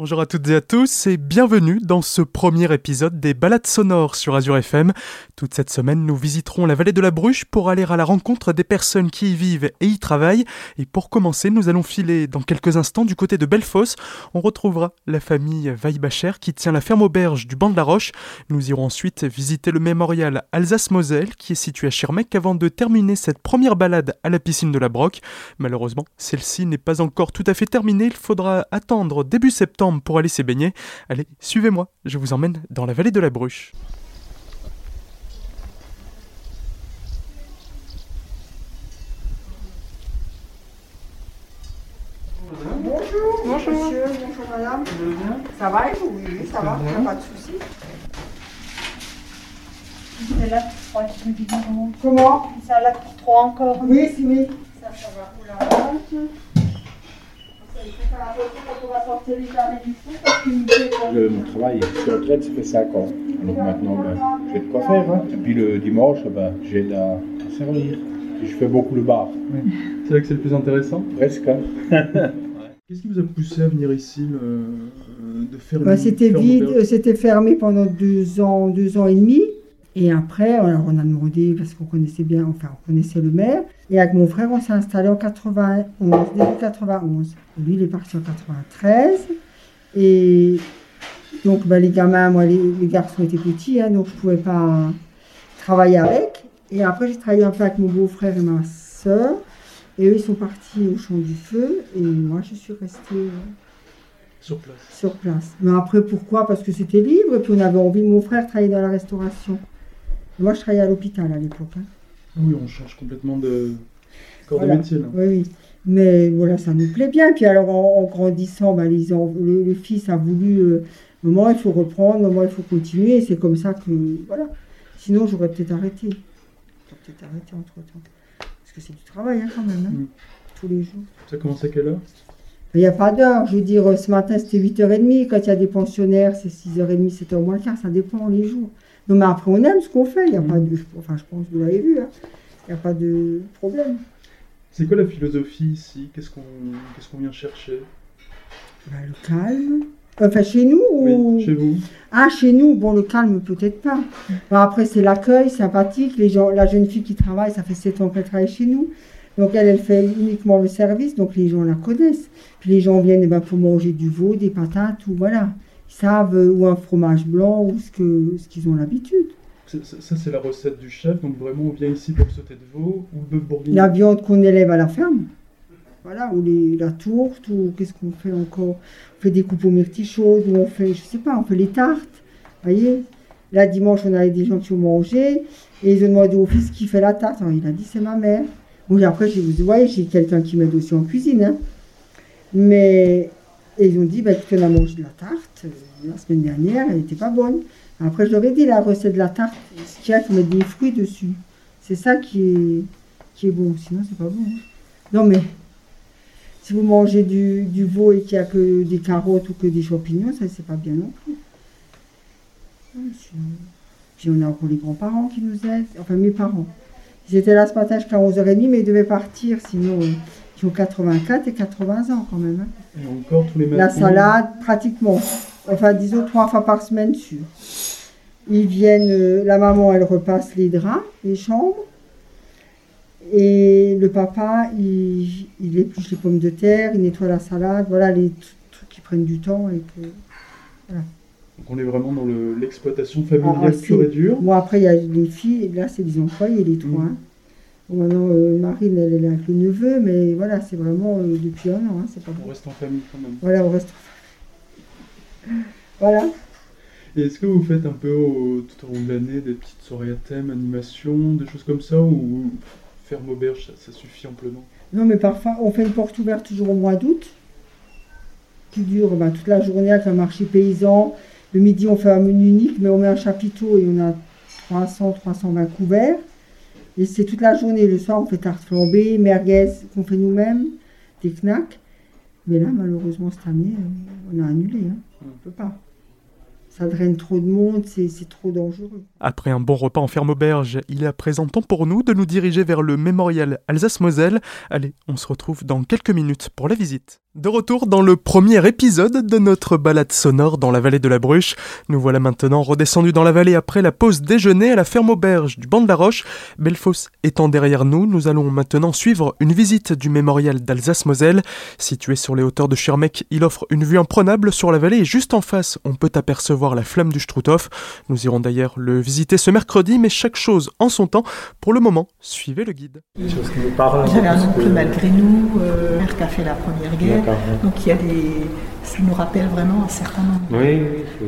Bonjour à toutes et à tous et bienvenue dans ce premier épisode des balades sonores sur Azure FM. Toute cette semaine, nous visiterons la vallée de la Bruche pour aller à la rencontre des personnes qui y vivent et y travaillent. Et pour commencer, nous allons filer dans quelques instants du côté de Bellefosse. On retrouvera la famille Weilbacher qui tient la ferme auberge du banc de la Roche. Nous irons ensuite visiter le mémorial Alsace-Moselle qui est situé à Schirmeck avant de terminer cette première balade à la piscine de la Broque. Malheureusement, celle-ci n'est pas encore tout à fait terminée. Il faudra attendre début septembre pour aller s'y baigner. Allez, suivez-moi, je vous emmène dans la vallée de la Bruche. Bonjour, bonjour monsieur, bonjour madame. Ça va et vous? Oui, oui, ça va, il n'y a pas de souci. Salade pour trois, tu me dis non. Comment? Salade pour trois encore. Oui, si, oui. Ça, ça va. Oula, Le, mon travail, je suis en retraite, ça fait 5 ans. Donc maintenant, ben, j'ai de quoi faire. Hein. Et puis le dimanche, ben, j'aide à, servir. Et je fais beaucoup le bar, C'est là que c'est le plus intéressant. presque. hein. Qu'est-ce qui vous a poussé à venir ici, euh, de faire Bah, c'était vide, c'était fermé pendant deux ans, deux ans et demi. Et après, alors on a demandé, parce qu'on connaissait bien, enfin on connaissait le maire. Et avec mon frère, on s'est installé en 91, début 91. Et lui, il est parti en 93. Et donc bah, les gamins, moi, les, les garçons étaient petits, hein, donc je ne pouvais pas travailler avec. Et après, j'ai travaillé un peu avec mon beau-frère et ma soeur. Et eux, ils sont partis au champ du feu. Et moi, je suis restée... euh, Sur place. sur place. Mais après, pourquoi? Parce que c'était libre et puis on avait envie. Mon frère travaillait dans la restauration. Moi, je travaillais à l'hôpital à l'époque. hein. Oui, on change complètement de corps Voilà. de métier là. Oui, oui. Mais voilà, ça nous plaît bien. Puis alors, en, en grandissant, bah, les en- le, le fils a voulu, euh, maman, il faut reprendre, maman, il faut continuer. Et c'est comme ça que, voilà. Sinon, j'aurais peut-être arrêté. J'aurais peut-être arrêté entre-temps. Parce que c'est du travail, hein, quand même, hein, Mm. tous les jours. Ça commence à quelle heure? Il n'y a pas d'heure. Je veux dire, euh, ce matin, c'était 8h30. Quand il y a des pensionnaires, c'est 6h30, 7h moins le quart. Ça dépend les jours. Non, mais après, on aime ce qu'on fait. Il n'y a pas de... Enfin, je pense que vous l'avez vu. hein. Il n'y a pas de problème. C'est quoi la philosophie ici? Qu'est-ce qu'on qu'est-ce qu'on vient chercher? Ben, le calme. Enfin, chez nous ou... Oui, chez vous. Ah, chez nous, bon, le calme, peut-être pas. Après, c'est l'accueil sympathique. Les gens, la jeune fille qui travaille, ça fait 7 ans qu'elle travaille chez nous. Donc, elle, elle fait uniquement le service, donc les gens la connaissent. Puis les gens viennent eh ben, pour manger du veau, des patates, ou voilà. Ils savent, euh, ou un fromage blanc, ou ce qu'ils ont l'habitude. Ça, c'est la recette du chef, donc vraiment on vient ici pour sauter de veau ou bœuf bourguignon. La viande qu'on élève à la ferme. Voilà, ou les, la tourte, ou qu'est-ce qu'on fait encore On fait des coupes aux myrtilles chaudes, ou on fait, je sais pas, on fait les tartes. voyez? Là, dimanche, on avait des gens qui ont mangé, et ils ont demandé au fils qui fait la tarte. Alors, il a dit, c'est ma mère. Et après, j'ai- vous voyez, j'ai quelqu'un qui m'aide aussi en cuisine. hein. Mais et ils ont dit, bah, a mangé de la tarte euh, la semaine dernière, elle n'était pas bonne. Après, je leur ai dit, la recette de la tarte, ce qu'il y a, faut mettre des fruits dessus. C'est ça qui est, qui est bon, sinon c'est pas bon. hein. Non mais, si vous mangez du, du veau et qu'il n'y a que des carottes ou que des champignons, ça c'est pas bien non plus. Sinon- Puis on a encore les grands-parents qui nous aident, enfin mes parents. Ils étaient là ce matin jusqu'à 11h30, mais ils devaient partir, sinon euh, ils ont 84 et 80 ans quand même. hein. Et encore tous les matins. La salade, pratiquement. Enfin, disons trois fois par semaine, sûr. Ils viennent, euh, la maman, elle repasse les draps, les chambres. Et le papa, il, il épluche les pommes de terre, il nettoie la salade. Voilà les tr- trucs qui prennent du temps. Et que... Donc on est vraiment dans le- l'exploitation familiale Ah, pure et dure. Bon, après, il y a les filles, et là, c'est des employés, les trois. Hein. Bon, maintenant, euh, Marine, elle, elle est avec le neveu, mais voilà, c'est vraiment euh, depuis un an, hein, c'est pas On bon. reste en famille quand même. Voilà, on reste. Voilà. Et est-ce que vous faites un peu au- tout au long de l'année des petites soirées à thème, animation, des choses comme ça ou ferme auberge, ça, ça suffit amplement? Non, mais parfois, on fait une porte ouverte toujours au mois d'août, qui dure ben, toute la journée avec un marché paysan. Le midi, on fait un menu unique, mais on met un chapiteau et on a 300, 320 couverts. Et c'est toute la journée. Le soir, on fait tarte flambée, merguez qu'on fait nous-mêmes, des knacks. Mais là, malheureusement, cette année, on a annulé. Hein. On ne peut pas. Ça draine trop de monde, c'est c'est trop dangereux. Après un bon repas en ferme auberge, il est à présent temps pour nous de nous diriger vers le mémorial Alsace-Moselle. Allez, on se retrouve dans quelques minutes pour la visite. De retour dans le premier épisode de notre balade sonore dans la vallée de la Bruche. Nous voilà maintenant redescendus dans la vallée après la pause déjeuner à la ferme auberge du banc de la Roche. Belfos étant derrière nous, nous allons maintenant suivre une visite du mémorial d'Alsace-Moselle. Situé sur les hauteurs de Schirmeck, il offre une vue imprenable sur la vallée et juste en face, on peut apercevoir la flamme du Struthof. Nous irons d'ailleurs le visiter ce mercredi, mais chaque chose en son temps. Pour le moment, suivez le guide. J'avais un oncle malgré nous, euh, qui a fait la première guerre. Donc il y a des, ça nous rappelle vraiment un certain nombre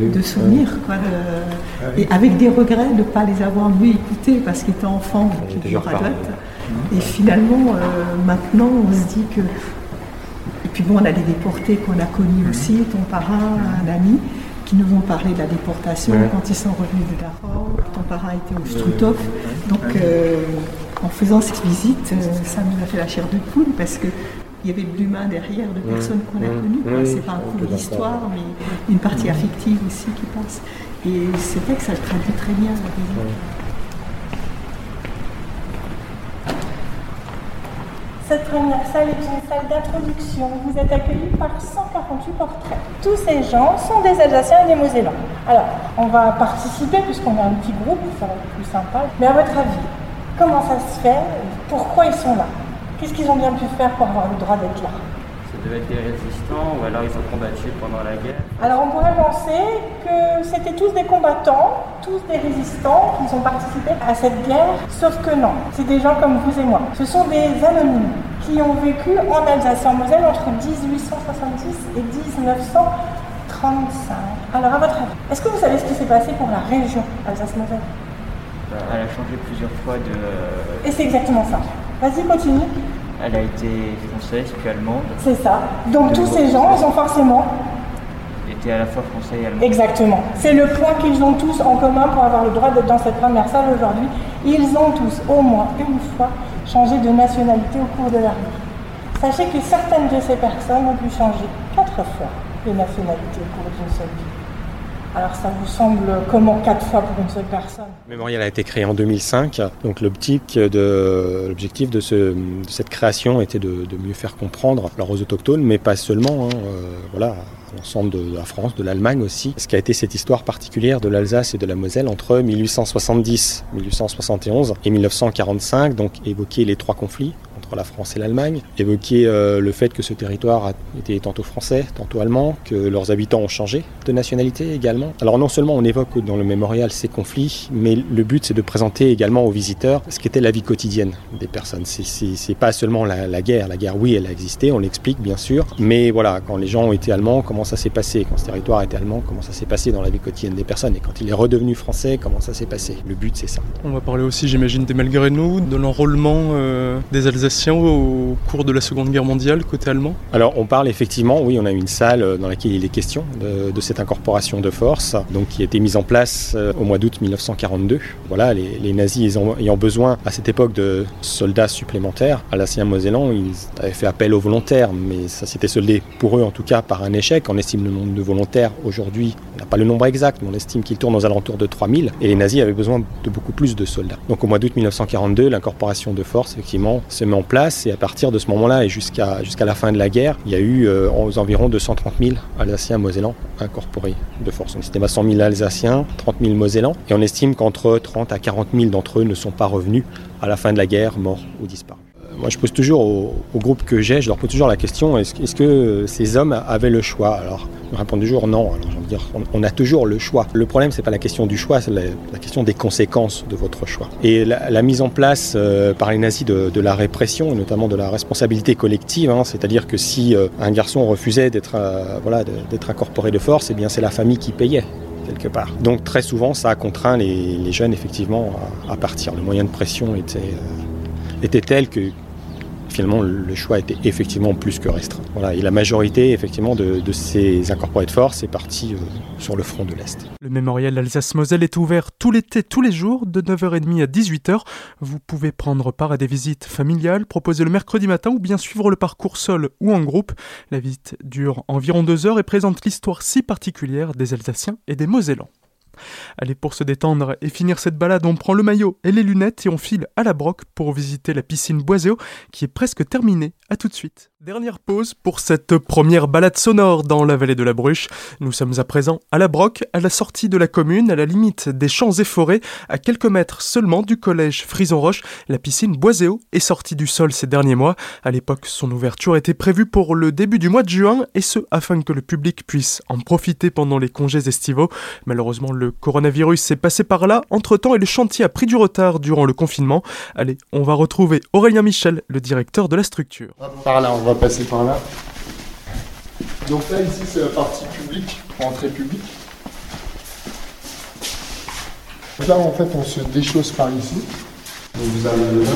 de souvenirs, quoi, de- et avec des regrets de ne pas les avoir vus écoutés parce qu'étant enfant, on toujours radote. Et finalement, euh, maintenant, on se dit que. Et puis bon, on a des déportés qu'on a connus aussi, ton parrain, un ami, qui nous ont parlé de la déportation quand ils sont revenus de Dachau. Ton parrain était au Struthof. Donc, euh, en faisant cette visite, euh, ça nous a fait la chair de poule parce que. Il y avait de l'humain derrière, de personnes qu'on a ouais, connues. ouais, C'est pas un cours d'histoire, mais une partie affective aussi qui passe. Et c'est vrai que ça le traduit très bien. Cette première salle est une salle d'introduction. Vous êtes accueillis par 148 portraits. Tous ces gens sont des Alsaciens et des Mosellans. Alors, on va participer puisqu'on est un petit groupe, ça va être plus sympa. Mais à votre avis, comment ça se fait? Pourquoi ils sont là? Qu'est-ce qu'ils ont bien pu faire pour avoir le droit d'être là? Ça devait être des résistants ou alors ils ont combattu pendant la guerre. Alors on pourrait penser que c'était tous des combattants, tous des résistants qui ont participé à cette guerre, sauf que non, c'est des gens comme vous et moi. Ce sont des anonymes qui ont vécu en Alsace et en Moselle entre 1870 et 1935. Alors à votre avis, est-ce que vous savez ce qui s'est passé pour la région Alsace-Moselle? Euh, Elle a changé plusieurs fois de. Et c'est exactement ça. Vas-y, continue. Elle a été française puis allemande. C'est ça. Donc tous ces gens, ils ont forcément était à la fois français et allemande. Exactement. C'est le point qu'ils ont tous en commun pour avoir le droit d'être dans cette première salle aujourd'hui. Ils ont tous au moins une fois changé de nationalité au cours de leur vie. Sachez que certaines de ces personnes ont pu changer quatre fois de nationalité au cours d'une seule vie. Alors ça vous semble comment quatre fois pour une seule personne? Mémorial a été créé en 2005, donc l'optique de l'objectif de, ce- de cette création était de, mieux faire comprendre aux autochtones, mais pas seulement, hein, euh, voilà, l'ensemble de la France, de l'Allemagne aussi, ce qui a été cette histoire particulière de l'Alsace et de la Moselle entre 1870, 1871 et 1945, donc évoquer les trois conflits la France et l'Allemagne, évoquer euh, le fait que ce territoire a été tantôt français, tantôt allemand, que leurs habitants ont changé de nationalité également. Alors non seulement on évoque dans le mémorial ces conflits, mais le but c'est de présenter également aux visiteurs ce qu'était la vie quotidienne des personnes. C'est- pas seulement la, la guerre, la guerre oui elle a existé, on l'explique bien sûr, mais voilà, quand les gens ont été allemands, comment ça s'est passé, quand ce territoire était allemand, comment ça s'est passé dans la vie quotidienne des personnes, et quand il est redevenu français, comment ça s'est passé? Le but c'est ça. On va parler aussi, j'imagine, des malgré nous, de l'enrôlement euh, des Alsaciens au cours de la Seconde Guerre mondiale côté allemand? Alors on parle effectivement, oui, on a une salle euh, dans laquelle il est question de, cette incorporation de force, donc qui a été mise en place euh, au mois d'août 1942. Voilà, les, nazis ayant, besoin à cette époque de soldats supplémentaires, alsaciens mosellans, ils avaient fait appel aux volontaires, mais ça s'était soldé pour eux en tout cas par un échec. On estime le nombre de volontaires aujourd'hui, on n'a pas le nombre exact, mais on estime qu'il tourne aux alentours de 3000, et les nazis avaient besoin de beaucoup plus de soldats. Donc au mois d'août 1942, l'incorporation de force effectivement se met en place, et à partir de ce moment-là et jusqu'à la fin de la guerre, il y a eu euh, aux environs 230 000 Alsaciens mosellans incorporés de force. On estime à 100 000 Alsaciens, 30 000 Mosellans, et on estime qu'entre 30 à 40 000 d'entre eux ne sont pas revenus à la fin de la guerre, morts ou disparus. Moi, je pose toujours au, au groupe que j'ai, je leur pose toujours la question est-ce que ces hommes avaient le choix? Alors, ils me répondent toujours non. Alors, envie dire on, a toujours le choix. Le problème, c'est pas la question du choix, c'est la, question des conséquences de votre choix. Et la, mise en place euh, par les nazis de, la répression, et notamment de la responsabilité collective, hein, c'est-à-dire que si euh, un garçon refusait d'être euh, voilà, incorporé de force, eh bien, c'est la famille qui payait quelque part. Donc très souvent, ça a contraint les, jeunes effectivement à, partir. Le moyen de pression était, était tel que finalement le choix était effectivement plus que restreint. Et la majorité effectivement de, de ces incorporés de force est partie euh, sur le front de l'Est. Le mémorial Alsace-Moselle est ouvert tout l'été, tous les jours, de 9h30 à 18h. Vous pouvez prendre part à des visites familiales proposées le mercredi matin ou bien suivre le parcours seul ou en groupe. La visite dure environ deux heures et présente l'histoire si particulière des Alsaciens et des Mosellans. Allez, pour se détendre et finir cette balade, on prend le maillot et les lunettes et on file à la broque pour visiter la piscine Boiséo qui est presque terminée. À tout de suite. Dernière pause pour cette première balade sonore dans la vallée de la Bruche. Nous sommes à présent à la Broque, à la sortie de la commune, à la limite des champs et forêts, à quelques mètres seulement du collège Frison-Roche. La piscine Boiséo est sortie du sol ces derniers mois. À l'époque, son ouverture était prévue pour le début du mois de juin, et ce afin que le public puisse en profiter pendant les congés estivaux. Malheureusement, le coronavirus s'est passé par là entre-temps et le chantier a pris du retard durant le confinement. Allez, on va retrouver Aurélien Michel, le directeur de la structure. Par là, on va passer par là. Donc là, ici, c'est la partie publique, entrée publique. Là, en fait, on se déchausse par ici. Vous arrivez là.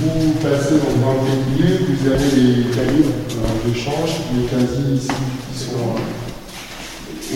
Vous passez dans le milieu, vous avez les cabines de change, les quasi ici qui sont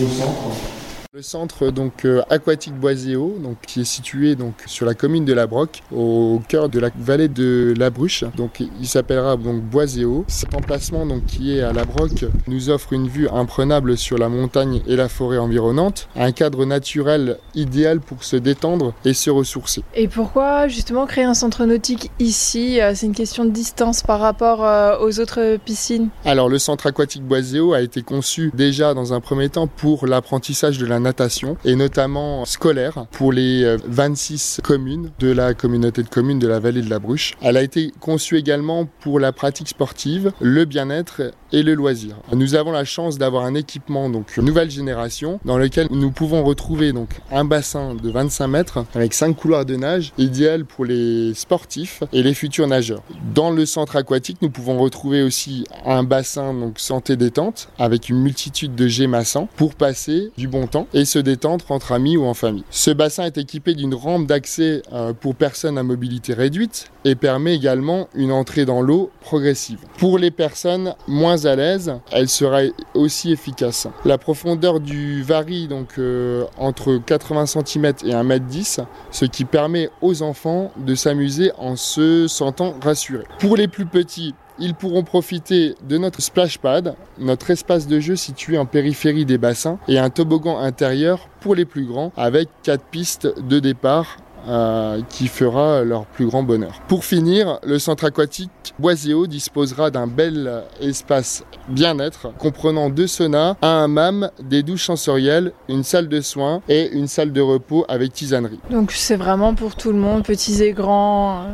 au centre. Le centre donc euh, aquatique Boiséo, donc qui est situé donc sur la commune de La Broque, au cœur de la vallée de la Bruche. Donc il s'appellera donc Boiséo. Cet emplacement donc qui est à La Broque nous offre une vue imprenable sur la montagne et la forêt environnante, un cadre naturel idéal pour se détendre et se ressourcer. Et pourquoi justement créer un centre nautique ici? Euh, C'est une question de distance par rapport euh, aux autres piscines? Alors le centre aquatique Boiséo a été conçu déjà dans un premier temps pour l'apprentissage de la natation et notamment scolaire pour les 26 euh, communes de la communauté de communes de la vallée de la Bruche. Elle a été conçue également pour la pratique sportive, le bien-être et le loisir. Nous avons la chance d'avoir un équipement donc nouvelle génération dans lequel nous pouvons retrouver donc un bassin de 25 mètres avec 5 couloirs de nage idéal pour les sportifs et les futurs nageurs. Dans le centre aquatique, nous pouvons retrouver aussi un bassin donc santé détente avec une multitude de jets massants pour passer du bon temps et se détendre entre amis ou en famille. Ce bassin est équipé d'une rampe d'accès euh, pour personnes à mobilité réduite et permet également une entrée dans l'eau progressive. Pour les personnes moins à l'aise, elle sera aussi efficace. La profondeur du varie donc euh, entre 80 cm et 1m10, ce qui permet aux enfants de s'amuser en se sentant rassurés. Pour les plus petits, ils pourront profiter de notre splash pad, notre espace de jeu situé en périphérie des bassins, et un toboggan intérieur pour les plus grands avec quatre pistes de départ euh, qui fera leur plus grand bonheur. Pour finir, le centre aquatique Boiséo disposera d'un bel espace bien-être comprenant deux saunas, un hammam, des douches sensorielles, une salle de soins et une salle de repos avec tisanerie. Donc c'est vraiment pour tout le monde, petits et grands.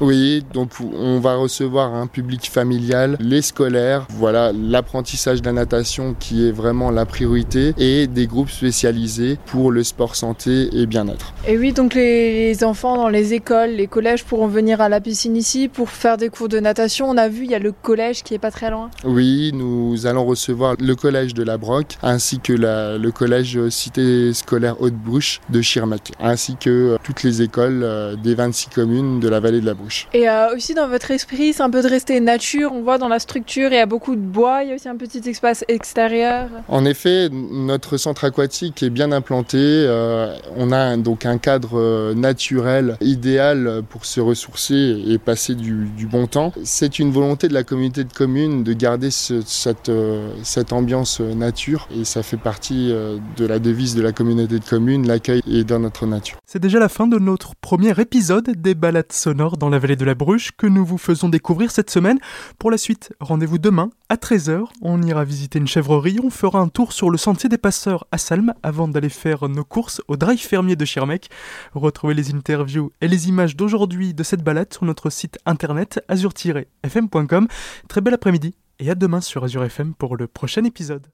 Oui, donc on va recevoir un public familial, les scolaires, voilà, l'apprentissage de la natation qui est vraiment la priorité et des groupes spécialisés pour le sport santé et bien-être. Et oui, donc les enfants dans les écoles, les collèges pourront venir à la piscine ici pour faire des cours de natation. On a vu, il y a le collège qui est pas très loin. Oui, nous allons recevoir le collège de la Broque ainsi que le collège cité scolaire Haute-Brouche de Schirmeck, ainsi que toutes les écoles euh, des 26 communes de la vallée de la Et euh, aussi dans votre esprit, c'est un peu de rester nature. On voit dans la structure, il y a beaucoup de bois, il y a aussi un petit espace extérieur. En effet, notre centre aquatique est bien implanté. Euh, on a donc un cadre euh, naturel idéal pour se ressourcer et passer du, bon temps. C'est une volonté de la communauté de communes de garder cette, cette ambiance nature et ça fait partie de la devise de la communauté de communes, l'accueil est dans notre nature. C'est déjà la fin de notre premier épisode des balades sonores dans la vallée de la Bruche que nous vous faisons découvrir cette semaine. Pour la suite, rendez-vous demain à 13h. On ira visiter une chèvrerie, on fera un tour sur le sentier des passeurs à Salm avant d'aller faire nos courses au drive fermier de Schirmeck. Retrouvez les interviews et les images d'aujourd'hui de cette balade sur notre site internet azur-fm.com. Très bel après-midi et à demain sur Azure FM pour le prochain épisode.